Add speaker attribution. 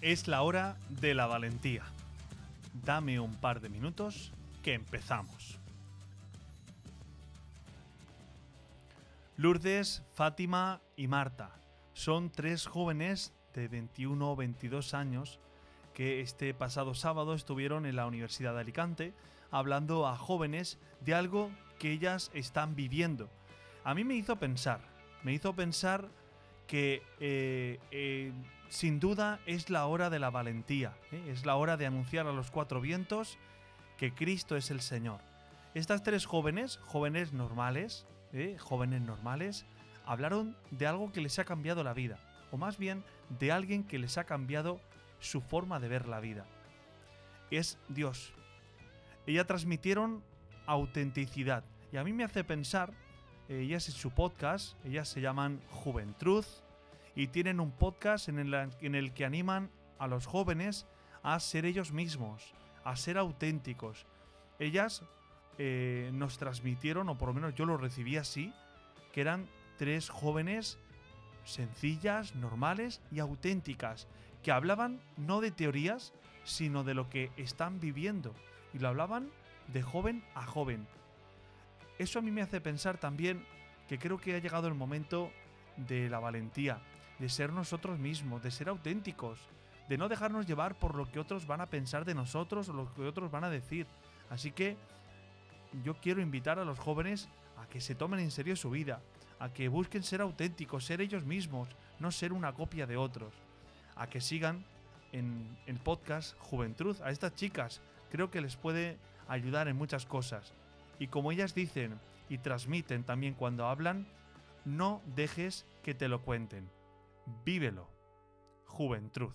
Speaker 1: Es la hora de la valentía. Dame un par de minutos que empezamos. Lourdes, Fátima y Marta son tres jóvenes de 21 o 22 años que este pasado sábado estuvieron en la Universidad de Alicante hablando a jóvenes de algo que ellas están viviendo. A mí me hizo pensar, me hizo pensar que eh, eh, sin duda es la hora de la valentía, ¿eh? es la hora de anunciar a los cuatro vientos que Cristo es el Señor. Estas tres jóvenes, jóvenes normales, jóvenes normales, hablaron de algo que les ha cambiado la vida, o más bien de alguien que les ha cambiado su forma de ver la vida. Es Dios. Ellas transmitieron autenticidad y a mí me hace pensar ellas en su podcast, ellas se llaman Juventud y tienen un podcast en el, que animan a los jóvenes a ser ellos mismos, a ser auténticos. Ellas eh, nos transmitieron, o por lo menos yo lo recibí así, que eran tres jóvenes sencillas, normales y auténticas, que hablaban no de teorías, sino de lo que están viviendo. Y lo hablaban de joven a joven, eso a mí me hace pensar también que creo que ha llegado el momento de la valentía, de ser nosotros mismos, de ser auténticos, de no dejarnos llevar por lo que otros van a pensar de nosotros o lo que otros van a decir. Así que yo quiero invitar a los jóvenes a que se tomen en serio su vida, a que busquen ser auténticos, ser ellos mismos, no ser una copia de otros, a que sigan en el podcast Juventud a estas chicas. Creo que les puede ayudar en muchas cosas. Y como ellas dicen y transmiten también cuando hablan, no dejes que te lo cuenten. Vívelo. Juventud.